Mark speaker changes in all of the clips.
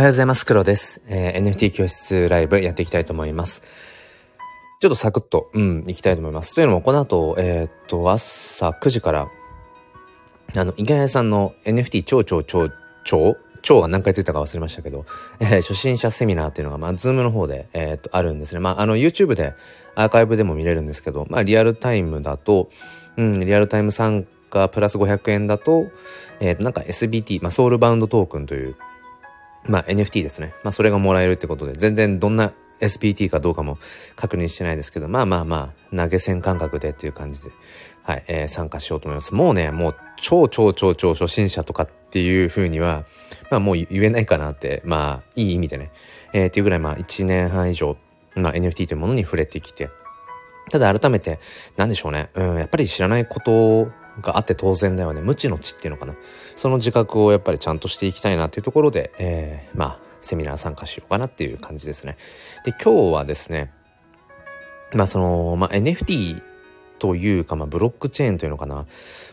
Speaker 1: おはようございます。黒です。えー NFT 教室ライブやっていきたいと思います。ちょっとサクッと、うん、行きたいと思います。というのも、この後、えーっと、朝9時から、あの、池谷さんの NFT 超超超超超は何回ついたか忘れましたけど、えー初心者セミナーっていうのが、まあ、 Zoom の方で、えーっと、あるんですね。まあ、あの、YouTube でアーカイブでも見れるんですけど、まあ、リアルタイムだと、うん、リアルタイム参加プラス500円だと、えーっと、なんか SBT、まあ、ソウルバウンドトークンという、まあ NFT ですね。まあそれがもらえるってことで、全然どんな SPT かどうかも確認してないですけど、まあまあまあ、投げ銭感覚でっていう感じで、はい、えー参加しようと思います。もうね、もう超超超超初心者とかっていうふうには、まあもう言えないかなって、まあいい意味でね、えーっていうぐらいまあ1年半以上、まあ NFT というものに触れてきて、ただ改めて、なんでしょうね。うん、やっぱり知らないことがあって当然だよね。無知の知っていうのかな。その自覚をやっぱりちゃんとしていきたいなっていうところで、えーまあ、セミナー参加しようかなっていう感じですね。で、今日はですね、まあその、まあ NFT というか、まあブロックチェーンというのかな。ま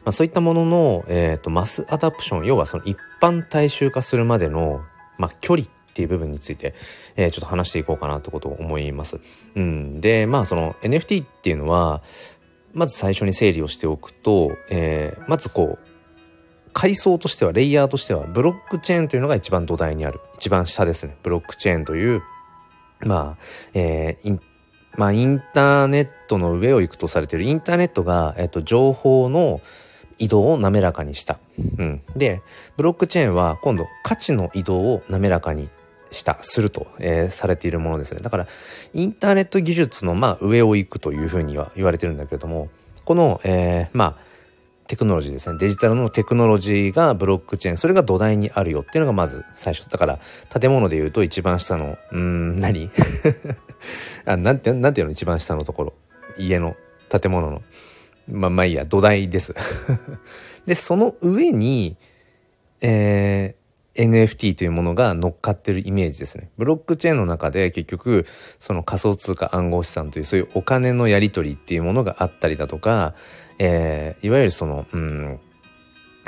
Speaker 1: あそういったものの、えっ、と、マスアダプション、要はその一般大衆化するまでの、まあ距離っていう部分について、えーちょっと話していこうかなということを思います。うん。で、まあその NFT っていうのは、まず最初に整理をしておくと、えーまずこう、階層としては、レイヤーとしては、ブロックチェーンというのが一番土台にある。一番下ですね。ブロックチェーンという、まあ、えーインまあ、インターネットの上を行くとされている、インターネットが、えっと、情報の移動を滑らかにした。うん。で、ブロックチェーンは今度価値の移動を滑らかにした、すると、えーされているものですね。だから、インターネット技術の、まあ、上を行くというふうには言われてるんだけれども、この、えーまあ、テクノロジーですね。デジタルのテクノロジーがブロックチェーン、それが土台にあるよっていうのがまず最初。だから、建物で言うと一番下の、うん、何？あ、なんて、なんていうの？一番下のところ。家の建物の。まあまあいいや、土台です。で、その上に、え NFT というものが乗っかってるイメージですね。ブロックチェーンの中で結局、その仮想通貨暗号資産というそういうお金のやり取りっていうものがあったりだとか、えーいわゆるその、うん、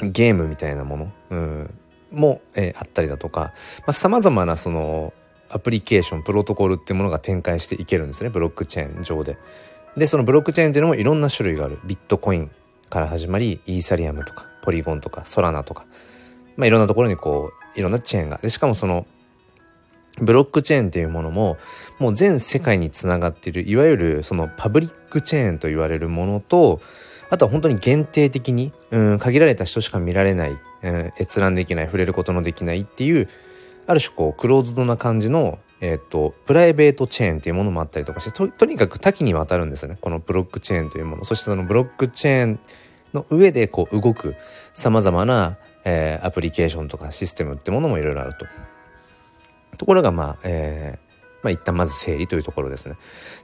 Speaker 1: ゲームみたいなもの、うん、も、えーあったりだとか、まあ、様々なそのアプリケーション、プロトコルっていうものが展開していけるんですね。ブロックチェーン上で。で、そのブロックチェーンっていうのもいろんな種類がある。ビットコインから始まり、イーサリアムとか、ポリゴンとか、ソラナとか、まあ、いろんなところにこう、いろんなチェーンが。で、しかもその、ブロックチェーンっていうものも、もう全世界につながっている、いわゆるそのパブリックチェーンと言われるものと、あとは本当に限定的に、うん、限られた人しか見られない、うん、閲覧できない、触れることのできないっていう、ある種こう、クローズドな感じの、えっ、と、プライベートチェーンっていうものもあったりとかして、と、とにかく多岐にわたるんですよね。このブロックチェーンというもの。そしてそのブロックチェーンの上でこう動く様々な、えーアプリケーションとかシステムってものもいろいろあると。ところがまあ、えーまあ一旦まず整理というところですね。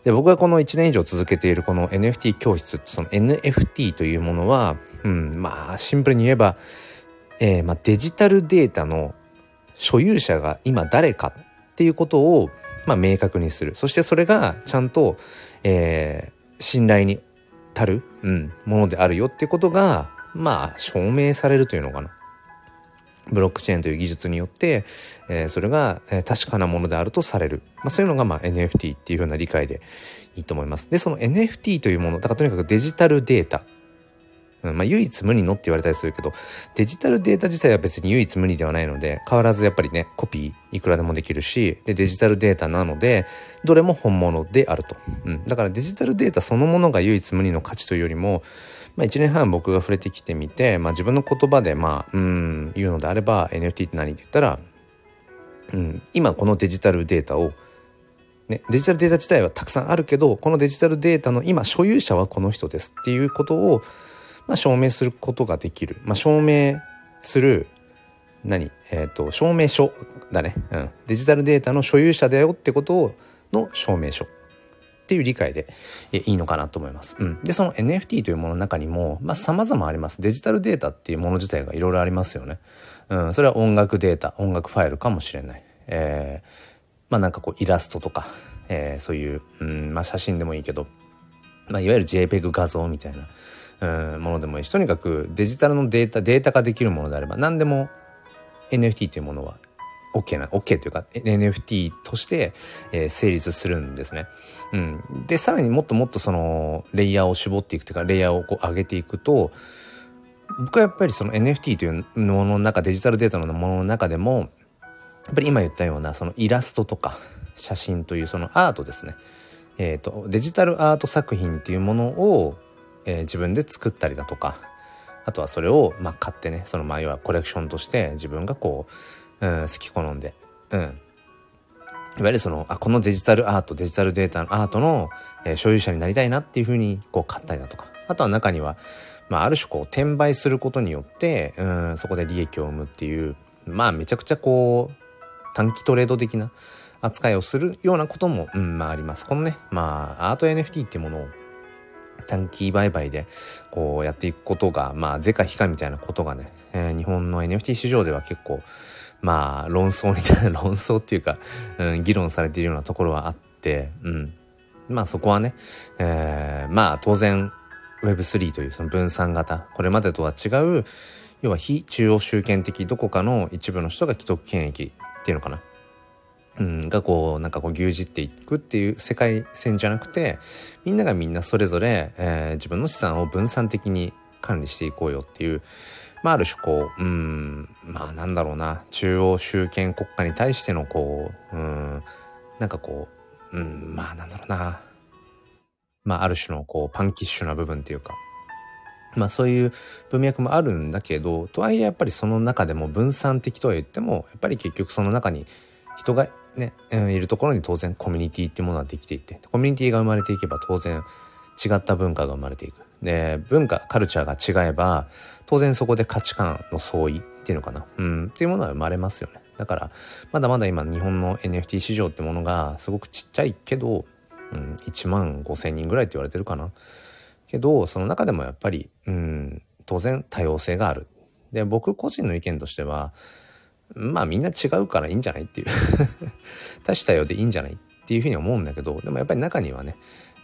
Speaker 1: で、僕がこの1年以上続けているこの NFT 教室、その NFT というものは、うん、まあシンプルに言えば、えーまあデジタルデータの所有者が今誰かっていうことを、まあ明確にする。そしてそれがちゃんと、えー信頼に足る、うん、ものであるよっていうことが、まあ証明されるというのかな。ブロックチェーンという技術によって、えーそれが、えー確かなものであるとされる。まあ、そういうのが、まあ、NFT っていうふうな理解でいいと思います。で、その NFT というもの、だからとにかくデジタルデータ。うんまあ、唯一無二のって言われたりするけど、デジタルデータ自体は別に唯一無二ではないので、変わらずやっぱりね、コピーいくらでもできるし、で、デジタルデータなので、どれも本物であると。うん。だからデジタルデータそのものが唯一無二の価値というよりも、まあ、1年半僕が触れてきてみて、まあ、自分の言葉でまあうん言うのであれば NFT って何って言ったら、うん、今このデジタルデータを、ね、デジタルデータ自体はたくさんあるけどこのデジタルデータの今所有者はこの人ですっていうことを、まあ、証明することができる、まあ、証明する何？えっ、と証明書だね、うん、デジタルデータの所有者だよってことをの証明書。っていう理解でいいのかなと思います。うん。で、その NFT というものの中にも、まあ様々あります。デジタルデータっていうもの自体がいろいろありますよね。うん。それは音楽データ、音楽ファイルかもしれない。えー、まあなんかこうイラストとか、えーそういう、うん、まあ写真でもいいけど、まあいわゆる JPEG 画像みたいな、うん、ものでもいいし、とにかくデジタルのデータ、データ化できるものであれば、何でも NFT というものは OK な、OK というか NFT として、えー、成立するんですね。うん。で、さらにもっともっとその、レイヤーを絞っていくというか、レイヤーをこう上げていくと、僕はやっぱりその NFT というものの中、デジタルデータのものの中でも、やっぱり今言ったようなそのイラストとか写真というそのアートですね。えっ、ー、と、デジタルアート作品っていうものを、えー、自分で作ったりだとか、あとはそれを、まあ、買ってね、その、まあ、要はコレクションとして自分がこう、うん、好き好んで、うん。いわゆるその、あ、このデジタルアート、デジタルデータのアートの、えー、所有者になりたいなっていうふうに、こう、買ったりだとか。あとは中には、まあ、ある種こう、転売することによって、うん、そこで利益を生むっていう、まあ、めちゃくちゃこう、短期トレード的な扱いをするようなことも、うん、まああります。このね、まあ、アート NFT っていうものを短期売買でこうやっていくことが、まあ、是か非かみたいなことがね、えー、日本の NFT 市場では結構、まあ、論争みたいな、論争っていうか、うん、議論されているようなところはあって、うん。まあそこはね、えー、まあ当然 Web3 というその分散型、これまでとは違う、要は非中央集権的どこかの一部の人が既得権益っていうのかな。うん、がこうなんかこう牛耳っていくっていう世界線じゃなくてみんながみんなそれぞれ、えー、自分の資産を分散的に管理していこうよっていうまあある種こううんまあなんだろうな。中央集権国家に対してのこううんなんかこううんまあなんだろうな。まあある種のこうパンキッシュな部分っていうか。まあそういう文脈もあるんだけど、とはいえやっぱりその中でも分散的とは言っても、やっぱり結局その中に人がね、いるところに当然コミュニティっていうものはできていて、コミュニティが生まれていけば当然違った文化が生まれていく。で、文化、カルチャーが違えば、当然そこで価値観の相違っていうのかな。うん、っていうものは生まれますよね。だから、まだまだ今日本の NFT 市場ってものがすごくちっちゃいけど、うん、1万5千人ぐらいって言われてるかな。けど、その中でもやっぱり、うん、当然多様性がある。で、僕個人の意見としては、まあみんな違うからいいんじゃないっていう多種多様でいいんじゃないっていうふうに思うんだけど、でもやっぱり中にはね、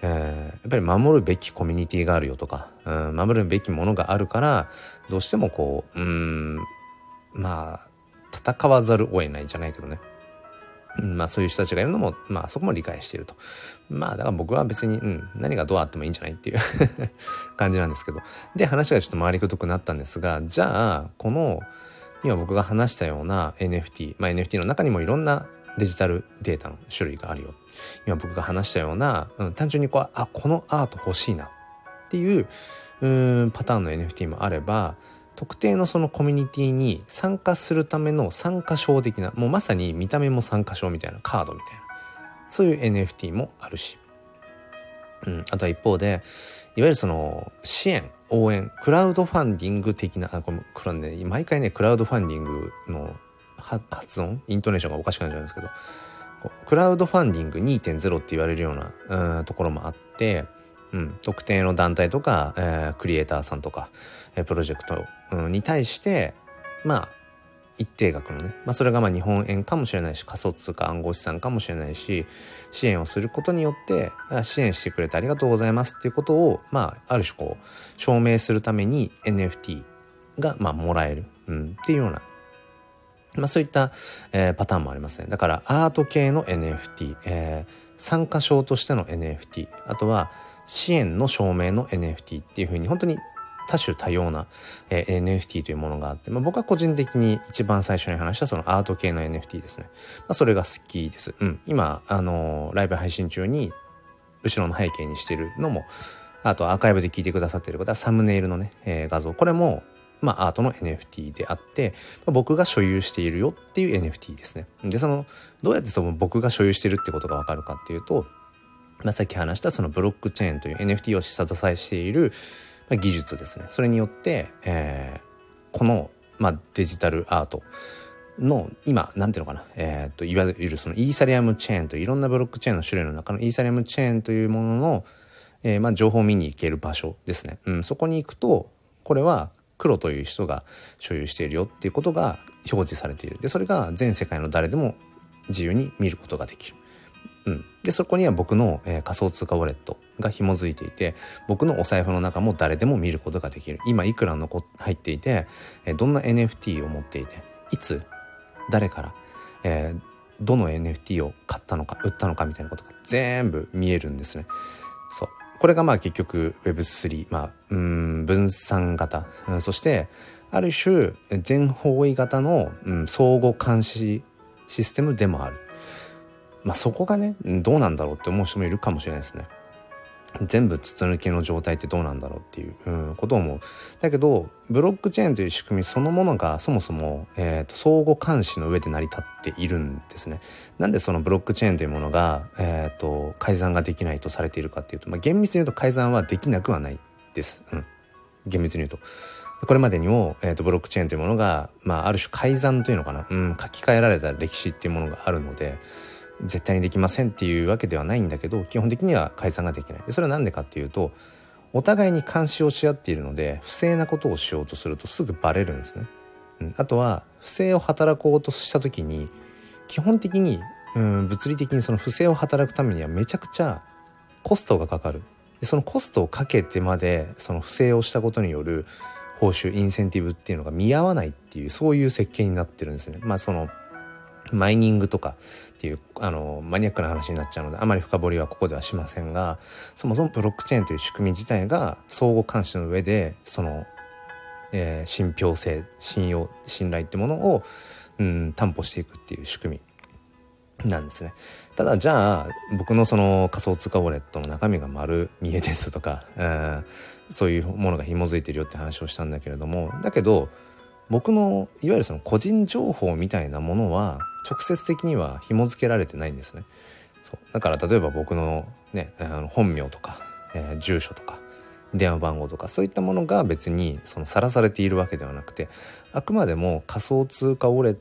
Speaker 1: えー、やっぱり守るべきコミュニティがあるよとか、うん、守るべきものがあるから、どうしてもこう、うん、まあ、戦わざるを得ないじゃないけどね。まあそういう人たちがいるのも、まあそこも理解していると。まあだから僕は別に、うん、何がどうあってもいいんじゃないっていう 感じなんですけど。で、話がちょっと回りくどくなったんですが、じゃあ、この、今僕が話したような NFT、まあ NFT の中にもいろんなデジタルデータの種類があるよ。今僕が話したような、うん、単純にこう、あ、このアート欲しいなっていう、うん、パターンの NFT もあれば、特定のそのコミュニティに参加するための参加証的なもうまさに見た目も参加証みたいなカードみたいなそういう NFT もあるし、うん、あとは一方でいわゆるその支援応援クラウドファンディング的なあこのクラね毎回ねクラウドファンディングの発音？イントネーションがおかしくなっちゃうんですけど。クラウドファンディング2.0って言われるような、うん、ところもあってうん、特定の団体とか、えー、クリエイターさんとか、えー、プロジェクト、うん、に対してまあ一定額のね、まあ、それがまあ日本円かもしれないし仮想通貨暗号資産かもしれないし支援をすることによって支援してくれてありがとうございますっていうことをまあある種こう証明するために NFT がまあもらえる、うん、っていうようなまあそういった、えー、パターンもありますね。だからアート系の NFT、えー、参加賞としての NFT、あとは支援の証明の NFT っていうふうに本当に多種多様な、えー、NFT というものがあって、まあ、僕は個人的に一番最初に話したそのアート系の NFT ですね。まあ、それが好きです。うん。今、あのー、ライブ配信中に後ろの背景にしてるのも、あとアーカイブで聞いてくださってる方はサムネイルのね、えー、画像。これも、まあアートの NFT であって、まあ、僕が所有しているよっていう NFT ですね。で、その、どうやってその僕が所有してるってことがわかるかっていうと、まあ、さっき話したそのブロックチェーンという NFT を下支えしている技術ですね。それによって、えー、この、まあ、デジタルアートの今、なんていうのかな、えっ、ー、と、いわゆるそのイーサリアムチェーンといろんなブロックチェーンの種類の中のイーサリアムチェーンというものの、えー、まあ、情報を見に行ける場所ですね。うん、そこに行くと、これは黒という人が所有しているよっていうことが表示されている。で、それが全世界の誰でも自由に見ることができる。うん。で、そこには僕の、えー、仮想通貨ウォレットが紐づいていて、僕のお財布の中も誰でも見ることができる。今いくら残入っていて、えー、どんな NFT を持っていて、いつ、誰から、えー、どの NFT を買ったのか売ったのかみたいなことが全部見えるんですね。そうこれがまあ結局 Web3、まあ、うん分散型、うん、そしてある種全方位型の、うん、相互監視システムでもある。まあそこがねどうなんだろうって思う人もいるかもしれないですね。全部筒抜けの状態ってどうなんだろうっていう、うん、ことを思う。だけどブロックチェーンという仕組みそのものがそもそも、えーと、相互監視の上で成り立っているんですね。なんでそのブロックチェーンというものが、えーと、改ざんができないとされているかっていうと、まあ、厳密に言うと改ざんはできなくはないです。うん、厳密に言うと。これまでにも、えーと、ブロックチェーンというものが、まあ、ある種改ざんというのかな、うん、書き換えられた歴史っていうものがあるので絶対にできませんっていうわけではないんだけど基本的には解散ができない。でそれは何でかっていうとお互いに監視をし合っているので不正なことをしようとするとすぐバレるんですね、うん、あとは不正を働こうとした時に基本的に、うん、物理的にその不正を働くためにはめちゃくちゃコストがかかる。でそのコストをかけてまでその不正をしたことによる報酬インセンティブっていうのが見合わないっていうそういう設計になってるんですね。まあそのマイニングとかっていうあのマニアックな話になっちゃうのであまり深掘りはここではしませんがそもそもブロックチェーンという仕組み自体が相互監視の上でその、えー、信憑性信用信頼ってものを、うん、担保していくっていう仕組みなんですね。ただじゃあ僕のその仮想通貨ウォレットの中身が丸見えですとか、うん、そういうものが紐づいてるよって話をしたんだけれどもだけど僕のいわゆるその個人情報みたいなものは直接的には紐付けられてないんですね。そうだから例えば僕のねあの本名とか、えー、住所とか電話番号とかそういったものが別にさらされているわけではなくてあくまでも仮想通貨ウォレッ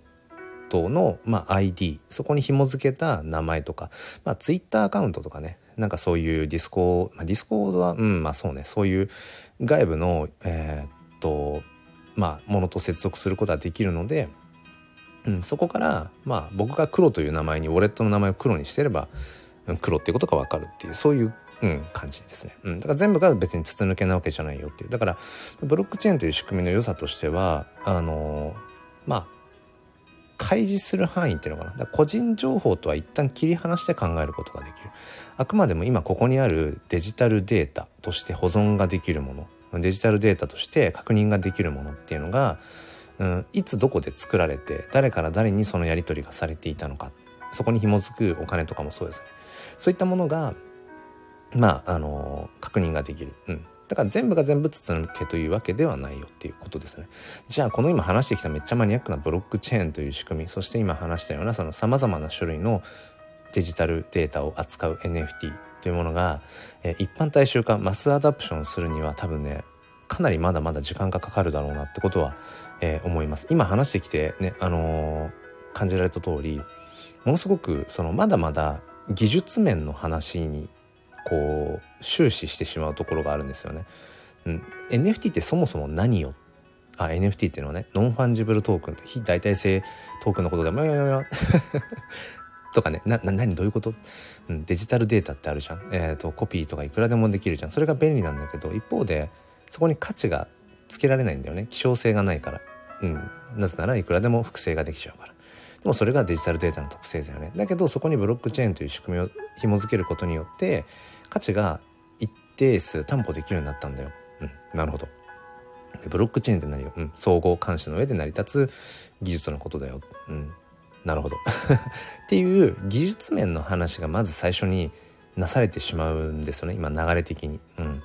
Speaker 1: トの、まあ、ID そこに紐付けた名前とか、まあ、Twitter アカウントとかねなんかそういうディスコ、まあ、ディスコードはうんまあそうねそういう外部のえー、っとまあ、ものと接続することはできるので、うん、そこから、まあ、僕が黒という名前にウォレットの名前を黒にしてれば、黒っていうことが分かるっていうそういう、うん、感じですね、うん、だから全部が別に筒抜けなわけじゃないよっていう。だからブロックチェーンという仕組みの良さとしてはあのー、まあ開示する範囲っていうのかな。個人情報とは一旦切り離して考えることができる。あくまでも今ここにあるデジタルデータとして保存ができるもの。デジタルデータとして確認ができるものっていうのが、うん、いつどこで作られて誰から誰にそのやり取りがされていたのか。そこに紐づくお金とかもそうですね。そういったものがまああの確認ができる、うん、だから全部が全部筒抜けというわけではないよっていうことですね。じゃあこの今話してきためっちゃマニアックなブロックチェーンという仕組みそして今話したようなその様々な種類のデジタルデータを扱う NFT というものが、えー、一般大衆化マスアダプションするには多分ねかなりまだまだ時間がかかるだろうなってことは、えー、思います今話してきてねあのー、感じられた通りものすごくそのまだまだ技術面の話にこう終始してしまうところがあるんですよね。うん、NFT ってそもそも何よ？あ NFT っていうのはねノンファンジブルトークンって非代替性トークンのことでもやややとかね、な、な、何？どういうこと、うん、デジタルデータってあるじゃん。えっ、ー、と、コピーとかいくらでもできるじゃん。それが便利なんだけど、一方で、そこに価値がつけられないんだよね。希少性がないから。うん。なぜならいくらでも複製ができちゃうから。でもそれがデジタルデータの特性だよね。だけど、そこにブロックチェーンという仕組みを紐付けることによって、価値が一定数担保できるようになったんだよ。うん。なるほど。ブロックチェーンって何よ、うん、総合監視の上で成り立つ技術のことだよ。うん。なるほど っていう技術面の話がまず最初になされてしまうんですよね今流れ的に。うん、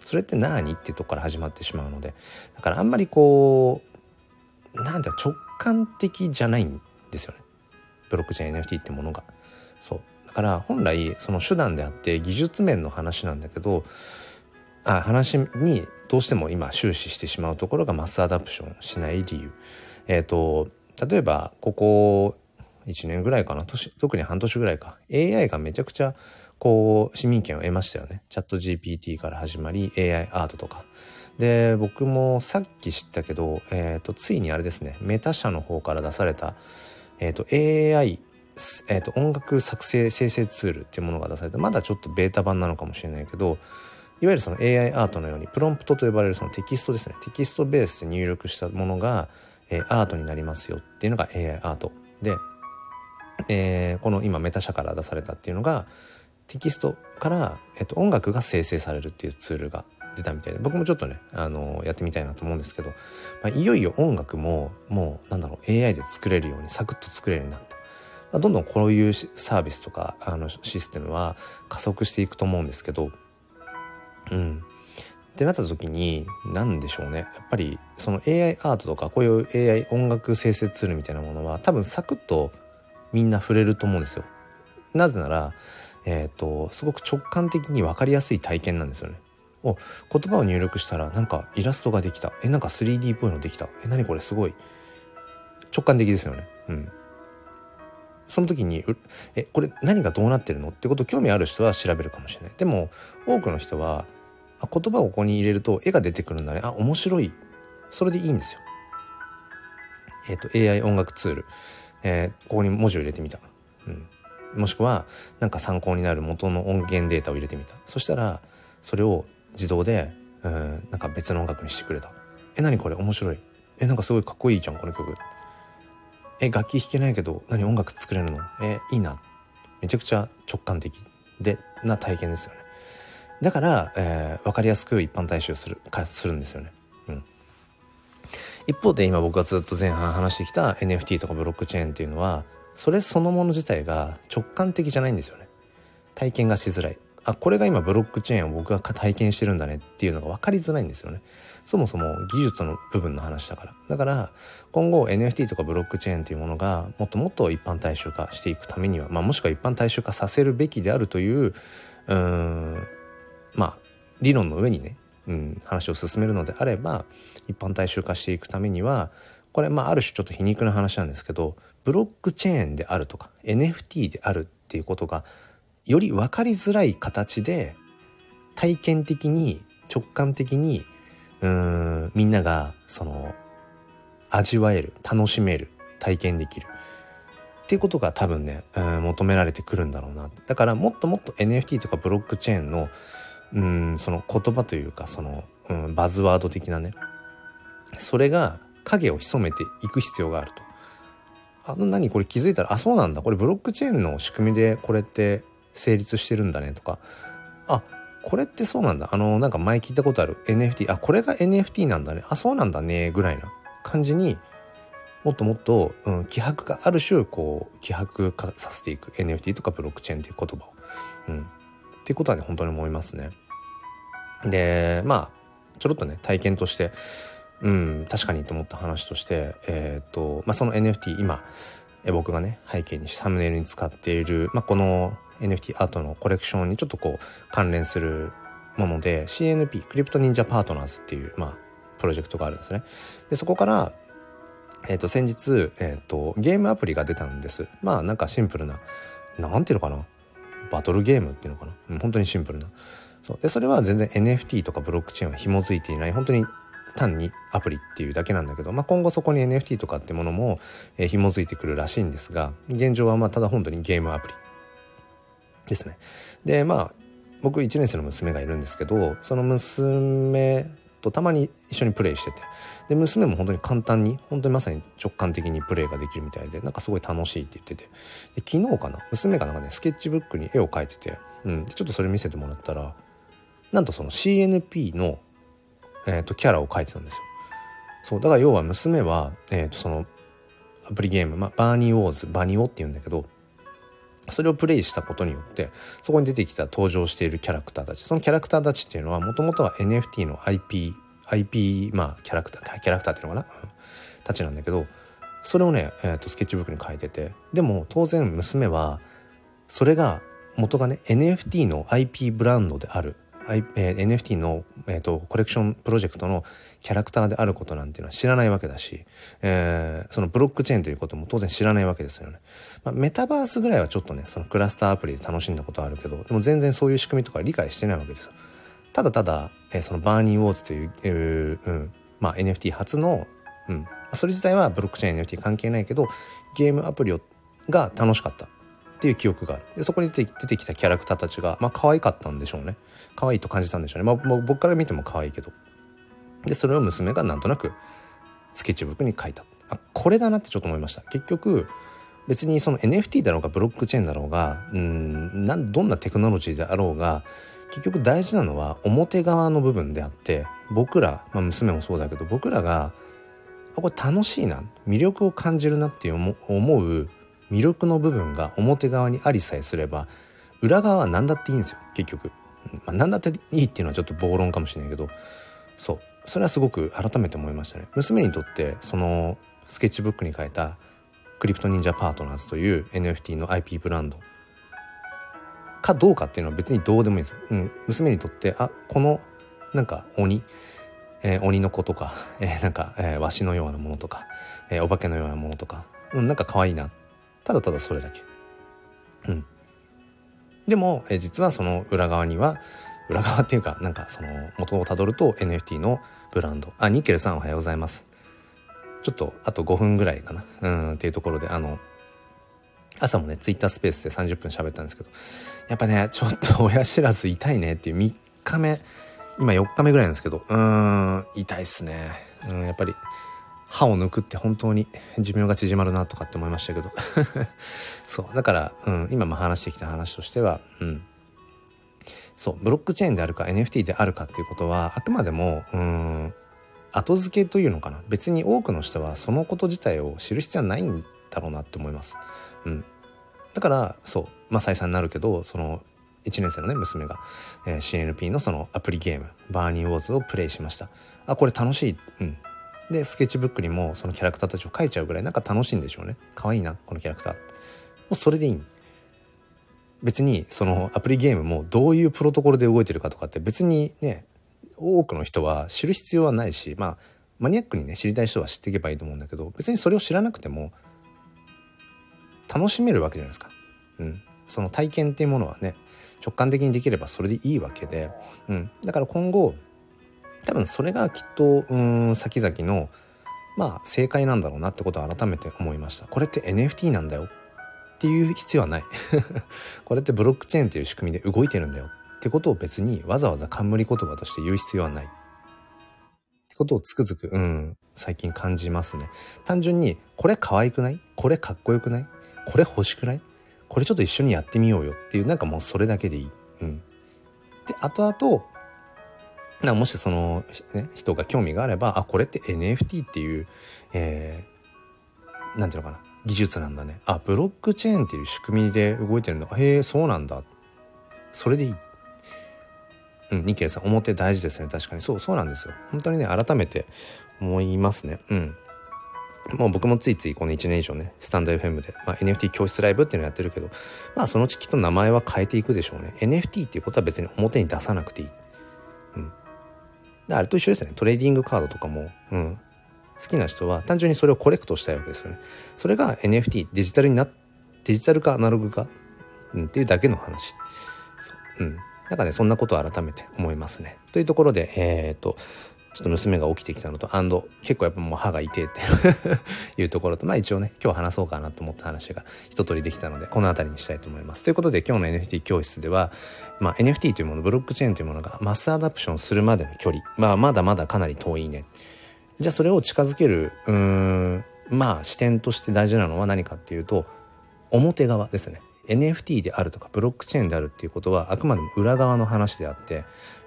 Speaker 1: それって何？っていうとこから始まってしまうのでだからあんまりこうなんて直感的じゃないんですよね。ブロックチェーン NFT ってものが。そう。だから本来その手段であって技術面の話なんだけどあ話にどうしても今終始してしまうところがマスアダプションしない理由。えっ、ー、と例えばここ1年ぐらいかな？特に半年ぐらいか。AI がめちゃくちゃこう市民権を得ましたよね。チャット GPT から始まり AI アートとか。で僕もさっき知ったけど、えーと、ついにあれですねメタ社の方から出された、えーと、AI えーと、音楽作成生成ツールっていうものが出されてまだちょっとベータ版なのかもしれないけどいわゆるその AI アートのようにプロンプトと呼ばれるそのテキストですね。テキストベースで入力したものがえー、アートになりますよっていうのが AI アート。でえー、この今メタ社から出されたっていうのがテキストから、えっと、音楽が生成されるっていうツールが出たみたいで僕もちょっとね、あのやってみたいなと思うんですけど、まあ、いよいよ音楽ももうなんだろう AI で作れるようにサクッと作れるようになった。まあ、どんどんこういうサービスとかあのシステムは加速していくと思うんですけどうんってなった時に何でしょうねやっぱりその AI アートとかこういう AI 音楽生成ツールみたいなものは多分サクッとみんな触れると思うんですよ。なぜなら、えっ、ー、とすごく直感的に分かりやすい体験なんですよね。言葉を入力したらなんかイラストができた。えなんか 3D っぽいのできた。え何これ？すごい。直感的ですよね。うん。その時にえこれ何がどうなってるの？ってこと興味ある人は調べるかもしれない。でも多くの人はあ言葉をここに入れると絵が出てくるんだね。あ面白い。それでいいんですよ。えっ、ー、と AI 音楽ツール、えー、ここに文字を入れてみた、うん、もしくは何か参考になる元の音源データを入れてみた。そしたらそれを自動でうんなんか別の音楽にしてくれたえ何これ？面白い。えなんかすごいかっこいいじゃんこの曲。え楽器弾けないけど何音楽作れるの？えいいな。めちゃくちゃ直感的。でな体験ですよね。だから、えー、分かりやすく一般大衆するかするんですよね、うん、一方で今僕がずっと前半話してきた NFT とかブロックチェーンっていうのはそれそのもの自体が直感的じゃないんですよね。体験がしづらい。あこれが今ブロックチェーンを僕が体験してるんだねっていうのが分かりづらいんですよね。そもそも技術の部分の話だから。だから今後 NFT とかブロックチェーンというものがもっともっと一般大衆化していくためには、まあ、もしくは一般大衆化させるべきであるといううんまあ理論の上にね、うん、話を進めるのであれば一般大衆化していくためにはこれまあある種ちょっと皮肉な話なんですけどブロックチェーンであるとか NFT であるっていうことがより分かりづらい形で体験的に直感的にうんみんながその味わえる楽しめる体験できる。っていうことが多分ね、うん、求められてくるんだろうな。だからもっともっと NFT とかブロックチェーンのうんその言葉というかその、うん、バズワード的なねそれが影を潜めていく必要があると。あの何？これ気づいたらあそうなんだ。これブロックチェーンの仕組みでこれって成立してるんだねとかあこれってそうなんだ。あのなんか前聞いたことある。NFT あこれが NFT なんだね。あそうなんだねぐらいな感じにもっともっと、うん、気迫がある種こう気迫化させていく。NFT とかブロックチェーンっていう言葉を、うん、っていうことはね本当に思いますね。でまあちょろっとね体験としてうん確かにと思った話としてえっ、ー、と、まあ、その NFT 今え僕がね背景にサムネイルに使っている、まあ、この NFT アートのコレクションにちょっとこう関連するもので CNP クリプト忍者パートナーズっていう、まあ、プロジェクトがあるんですね。でそこから、えー、と先日、えーと、ゲームアプリが出たんです。まあなんかシンプルななんていうのかな？バトルゲームっていうのかな、うん、本当にシンプルな。そうでそれは全然 NFT とかブロックチェーンは紐づいていない本当に単にアプリっていうだけなんだけど、まあ、今後そこに NFT とかってものも、えー、紐づいてくるらしいんですが現状はまあただ本当にゲームアプリですね。でまあ僕1年生の娘がいるんですけどその娘とたまに一緒にプレイしててで娘も本当に簡単に本当にまさに直感的にプレイができるみたいでなんかすごい楽しいって言っててで昨日かな娘がなんかねスケッチブックに絵を描いてて、うん、ちょっとそれ見せてもらったらなんとその CNP の、えーと、キャラを描いてたんですよ。そうだから要は娘は、えーと、そのアプリゲーム、まあ、バーニーウォーズバニオって言うんだけどそれをプレイしたことによってそこに出てきた登場しているキャラクターたち。そのキャラクターたちっていうのはもともとは NFT の IP IP まあキャラクターキャラクターっていうのかな、うん、たちなんだけどそれをね、えーと、スケッチブックに書いててでも当然娘はそれが元がね NFT の IP ブランドである。えー、NFT の、えーと、コレクションプロジェクトのキャラクターであることなんていうのは知らないわけだし、えー、そのブロックチェーンということも当然知らないわけですよね。まあ、メタバースぐらいはちょっとねそのクラスターアプリで楽しんだことはあるけどでも全然そういう仕組みとか理解してないわけですよ。ただただ、えー、そのバーニーウォーズという、えーうんまあ、NFT 初の、うん、それ自体はブロックチェーン NFT 関係ないけどゲームアプリをが楽しかったっていう記憶があるでそこに出てきたキャラクターたちがまあ可愛かったんでしょうね可愛いと感じたんでしょうね。まあ僕から見ても可愛いけど。でそれを娘がなんとなくスケッチブックに書いた。あこれだなってちょっと思いました。結局別にその NFT だろうがブロックチェーンだろうがうんなんどんなテクノロジーであろうが結局大事なのは表側の部分であって僕ら、まあ、娘もそうだけど僕らがあこれ楽しいな魅力を感じるなって思う魅力の部分が表側にありさえすれば裏側は何だっていいんですよ結局、まあ、何だっていいっていうのはちょっと暴論かもしれないけどそう。それはすごく改めて思いましたね。娘にとってそのスケッチブックに書いたクリプト忍者パートナーズという NFT の IP ブランド。かどうかっていうのは別にどうでもいいんです。よ、うん、娘にとってあこのなんか鬼、えー、鬼の子とか、えー、なんか、えー、わしのようなものとか、えー、お化けのようなものとか、うん、なんか可愛いな。ただただそれだけ。うん。でも、え、実はその裏側には裏側っていうかなんかその元をたどると NFT のブランド。あニッケルさんおはようございます。ちょっとあと5分ぐらいかな。うんっていうところであの朝もねツイッタースペースで30分喋ったんですけどやっぱねちょっと親知らず痛いねっていう3日目今4日目ぐらいなんですけどうーん痛いっすね。うんやっぱり歯を抜くって本当に寿命が縮まるなとかって思いましたけど。そう。だから、うん、今も話してきた話としてはうん。そう。ブロックチェーンであるか NFT であるかっていうことはあくまでもうん後付けというのかな。別に多くの人はそのこと自体を知る必要はないんだろうなって思います。うん、だからそう。まあ再三になるけどその1年生のね娘が、えー、CNP のそのアプリゲームバーニーウォーズをプレイしました。あこれ楽しい。うん。でスケッチブックにもそのキャラクターたちを描いちゃうぐらいなんか楽しいんでしょうね。可愛いなこのキャラクター。もうそれでいい別にそのアプリゲームもどういうプロトコルで動いてるかとかって別にね多くの人は知る必要はないしまあマニアックにね知りたい人は知っていけばいいと思うんだけど別にそれを知らなくても楽しめるわけじゃないですか。うん、その体験っていうものはね直感的にできればそれでいいわけで、うん、だから今後多分それがきっとうん先々のまあ正解なんだろうなってことを改めて思いました。これって NFT なんだよっていう必要はない これってブロックチェーンっていう仕組みで動いてるんだよってことを別にわざわざ冠言葉として言う必要はない。ってことをつくづく、うん、最近感じますね。単純に、これ可愛くない？これかっこよくない？これ欲しくない？これちょっと一緒にやってみようよっていう、なんかもうそれだけでいい。うん。で、後々、なもしその、ね、人が興味があれば、あ、これって NFT っていう、えー、なんていうのかな。技術なんだね。あ、ブロックチェーンっていう仕組みで動いてるんだ。へえ、そうなんだ。それでいい。うん、ニケルさん、表大事ですね。確かに。そう、そうなんですよ。本当にね、改めて思いますね。うん。もう僕もついついこの1年以上ね、スタンド FM で、まあ、NFT 教室ライブっていうのやってるけど、まあそのうちきっと名前は変えていくでしょうね。NFT っていうことは別に表に出さなくていい。うん。あれと一緒ですね。トレーディングカードとかも、うん。好きな人は単純にそれをコレクトしたいわけですよね。それが NFT、デジタルにな、デジタルかアナログか、うん、っていうだけの話。ううん。なんかね、そんなことを改めて思いますね。というところで、えっ、と、ちょっと娘が起きてきたのと、アンド、結構やっぱもう歯が痛いって いうところと、まあ一応ね、今日話そうかなと思った話が一通りできたので、この辺りにしたいと思います。ということで今日の NFT 教室では、まあ NFT というもの、ブロックチェーンというものがマスアダプションするまでの距離、まあまだまだかなり遠いね。じゃあそれを近づける、うーん、まあ視点として大事なのは何かっていうと、表側ですね。NFT であるとかブロックチェーンであるっていうことはあくまでも裏側の話であって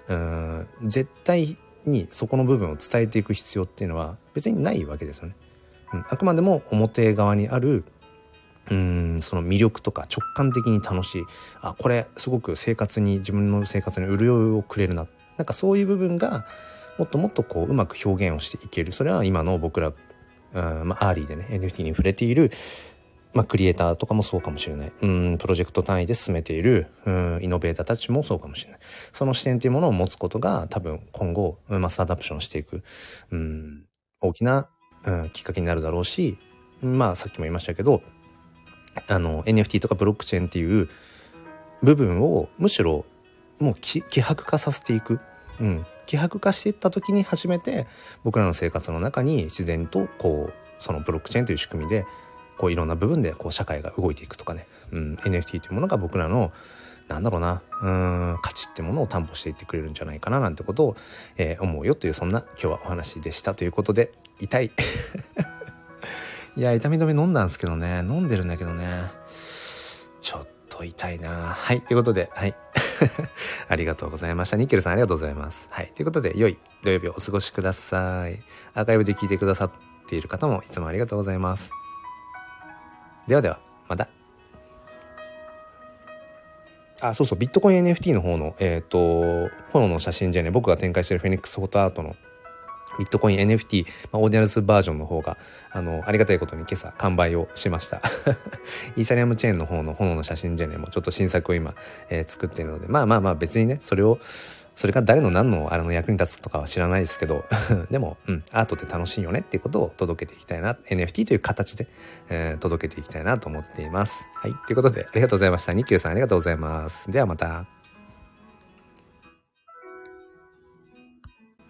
Speaker 1: うん絶対にそこの部分を伝えていく必要っていうのは別にないわけですよね。うん、あくまでも表側にあるうんその魅力とか直感的に楽しい。あこれすごく生活に自分の生活に潤いをくれるな。なんかそういう部分がもっともっとこううまく表現をしていける。それは今の僕ら、うんまあ、アーリーでね NFT に触れているまあ、クリエイターとかもそうかもしれない。うん、プロジェクト単位で進めている、うん、イノベーターたちもそうかもしれない。その視点というものを持つことが多分今後、マスアダプションしていく、うん、大きな、うん、きっかけになるだろうし、まあさっきも言いましたけど、あの、NFT とかブロックチェーンっていう部分をむしろもう希薄化させていく。うん。希薄化していった時に初めて僕らの生活の中に自然とこう、そのブロックチェーンという仕組みでこういろんな部分でこう社会が動いていくとかね、うん、NFT というものが僕らのなんだろうなうん価値ってものを担保していってくれるんじゃないかななんてことを、えー、思うよというそんな今日はお話でしたということで痛い いや、痛み止め飲んだんですけどね。飲んでるんだけどね。ちょっと痛いなはい。ということで、はい。ありがとうございました。ニッケルさんありがとうございます。はい。ということで、良い土曜日をお過ごしください。アーカイブで聞いてくださっている方もいつもありがとうございます。ではでは、また。あ、そうそう、ビットコイン NFT の方の、えっ、ー、と、炎の写真じゃね、僕が展開してるフェニックスフォトアートのビットコイン NFT、まあ、オーディナルスバージョンの方が、あの、ありがたいことに今朝完売をしました。イーサリアムチェーンの方の炎の写真じゃねもちょっと新作を今、えー、作っているので、まあまあまあ別にね、それを、それが誰の何のあれの役に立つとかは知らないですけど でも、うん、アートって楽しいよねっていうことを届けていきたいな NFT という形で、えー、届けていきたいなと思っています。はい。ということでありがとうございました。ニッキルさんありがとうございます。ではまた。